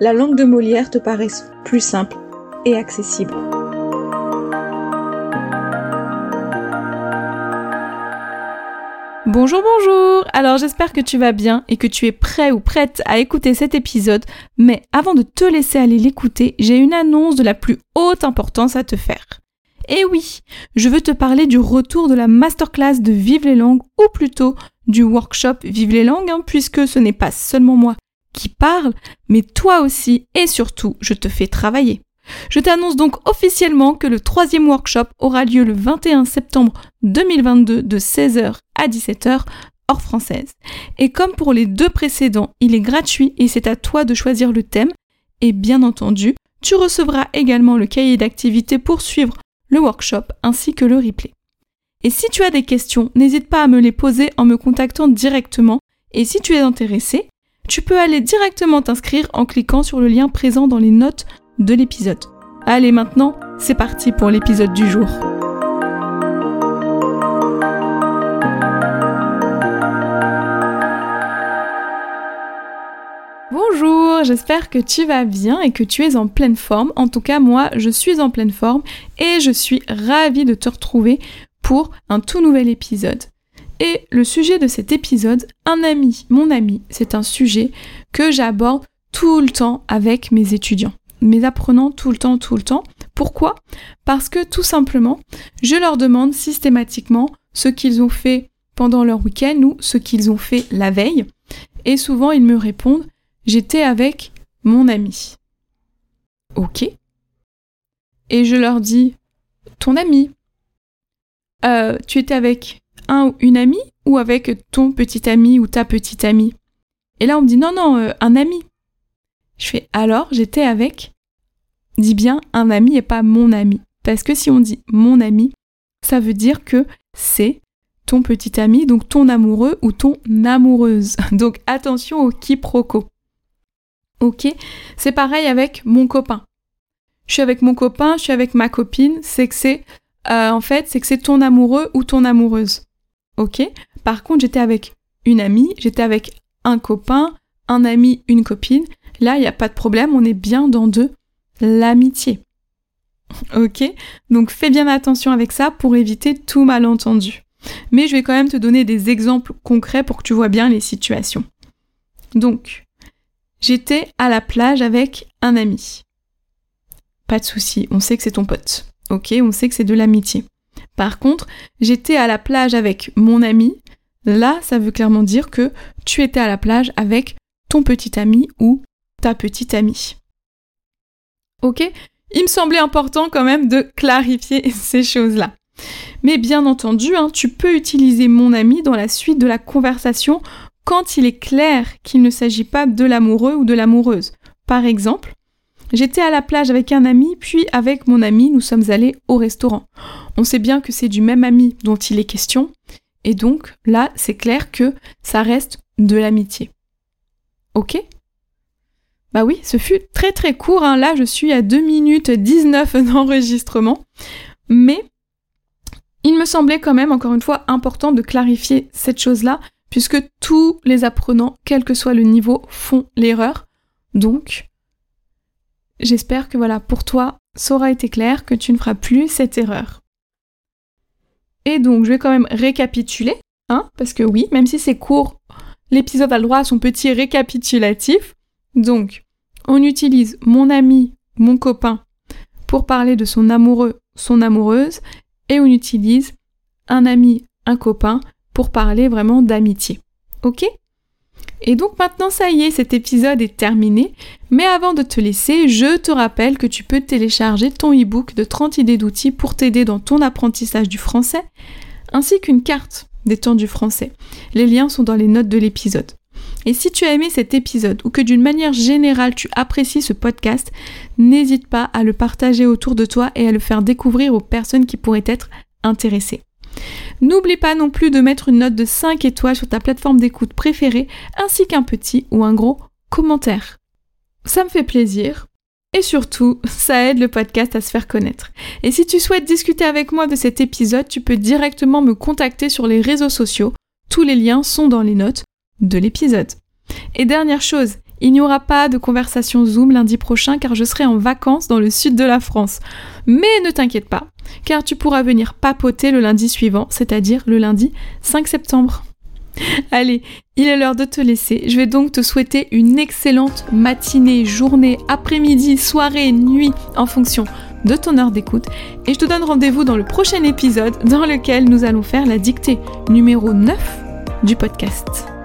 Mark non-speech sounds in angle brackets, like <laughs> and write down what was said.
la langue de Molière te paraisse plus simple et accessible. Bonjour, bonjour Alors j'espère que tu vas bien et que tu es prêt ou prête à écouter cet épisode, mais avant de te laisser aller l'écouter, j'ai une annonce de la plus haute importance à te faire. Et oui, je veux te parler du retour de la masterclass de Vive les langues, ou plutôt du workshop Vive les langues, hein, puisque ce n'est pas seulement moi qui parle, mais toi aussi et surtout, je te fais travailler. Je t'annonce donc officiellement que le troisième workshop aura lieu le 21 septembre 2022 de 16h à 17h hors française. Et comme pour les deux précédents, il est gratuit et c'est à toi de choisir le thème. Et bien entendu, tu recevras également le cahier d'activité pour suivre le workshop ainsi que le replay. Et si tu as des questions, n'hésite pas à me les poser en me contactant directement. Et si tu es intéressé, tu peux aller directement t'inscrire en cliquant sur le lien présent dans les notes de l'épisode. Allez maintenant, c'est parti pour l'épisode du jour. Bonjour, j'espère que tu vas bien et que tu es en pleine forme. En tout cas, moi, je suis en pleine forme et je suis ravie de te retrouver pour un tout nouvel épisode. Et le sujet de cet épisode, un ami, mon ami, c'est un sujet que j'aborde tout le temps avec mes étudiants mes apprenants tout le temps, tout le temps. Pourquoi? Parce que tout simplement, je leur demande systématiquement ce qu'ils ont fait pendant leur week-end ou ce qu'ils ont fait la veille. Et souvent, ils me répondent, j'étais avec mon ami. Ok. Et je leur dis, ton ami. Euh, tu étais avec ou une amie ou avec ton petit ami ou ta petite amie? Et là, on me dit, non, non, euh, un ami. Je fais alors, j'étais avec, dis bien un ami et pas mon ami. Parce que si on dit mon ami, ça veut dire que c'est ton petit ami, donc ton amoureux ou ton amoureuse. <laughs> Donc attention au quiproquo. Ok? C'est pareil avec mon copain. Je suis avec mon copain, je suis avec ma copine, c'est que c'est euh, en fait, c'est que c'est ton amoureux ou ton amoureuse. Par contre, j'étais avec une amie, j'étais avec un copain, un ami, une copine. Là, il n'y a pas de problème, on est bien dans de l'amitié. Ok Donc fais bien attention avec ça pour éviter tout malentendu. Mais je vais quand même te donner des exemples concrets pour que tu vois bien les situations. Donc, j'étais à la plage avec un ami. Pas de souci, on sait que c'est ton pote. Ok, on sait que c'est de l'amitié. Par contre, j'étais à la plage avec mon ami. Là, ça veut clairement dire que tu étais à la plage avec ton petit ami ou ta petite amie. Ok? Il me semblait important quand même de clarifier <laughs> ces choses-là. Mais bien entendu, hein, tu peux utiliser mon ami dans la suite de la conversation quand il est clair qu'il ne s'agit pas de l'amoureux ou de l'amoureuse. Par exemple, j'étais à la plage avec un ami, puis avec mon ami, nous sommes allés au restaurant. On sait bien que c'est du même ami dont il est question, et donc là, c'est clair que ça reste de l'amitié. Ok? Bah oui, ce fut très très court, hein. là je suis à 2 minutes 19 d'enregistrement, mais il me semblait quand même, encore une fois, important de clarifier cette chose-là, puisque tous les apprenants, quel que soit le niveau, font l'erreur. Donc, j'espère que voilà, pour toi, ça aura été clair, que tu ne feras plus cette erreur. Et donc, je vais quand même récapituler, hein, parce que oui, même si c'est court, l'épisode a le droit à son petit récapitulatif. Donc, on utilise mon ami, mon copain pour parler de son amoureux, son amoureuse, et on utilise un ami, un copain pour parler vraiment d'amitié. Ok? Et donc maintenant ça y est, cet épisode est terminé, mais avant de te laisser, je te rappelle que tu peux télécharger ton e-book de 30 idées d'outils pour t'aider dans ton apprentissage du français, ainsi qu'une carte des temps du français. Les liens sont dans les notes de l'épisode. Et si tu as aimé cet épisode ou que d'une manière générale tu apprécies ce podcast, n'hésite pas à le partager autour de toi et à le faire découvrir aux personnes qui pourraient être intéressées. N'oublie pas non plus de mettre une note de 5 étoiles sur ta plateforme d'écoute préférée, ainsi qu'un petit ou un gros commentaire. Ça me fait plaisir. Et surtout, <laughs> ça aide le podcast à se faire connaître. Et si tu souhaites discuter avec moi de cet épisode, tu peux directement me contacter sur les réseaux sociaux. Tous les liens sont dans les notes de l'épisode. Et dernière chose, il n'y aura pas de conversation Zoom lundi prochain car je serai en vacances dans le sud de la France. Mais ne t'inquiète pas, car tu pourras venir papoter le lundi suivant, c'est-à-dire le lundi 5 septembre. Allez, il est l'heure de te laisser. Je vais donc te souhaiter une excellente matinée, journée, après-midi, soirée, nuit, en fonction de ton heure d'écoute. Et je te donne rendez-vous dans le prochain épisode dans lequel nous allons faire la dictée numéro 9 du podcast.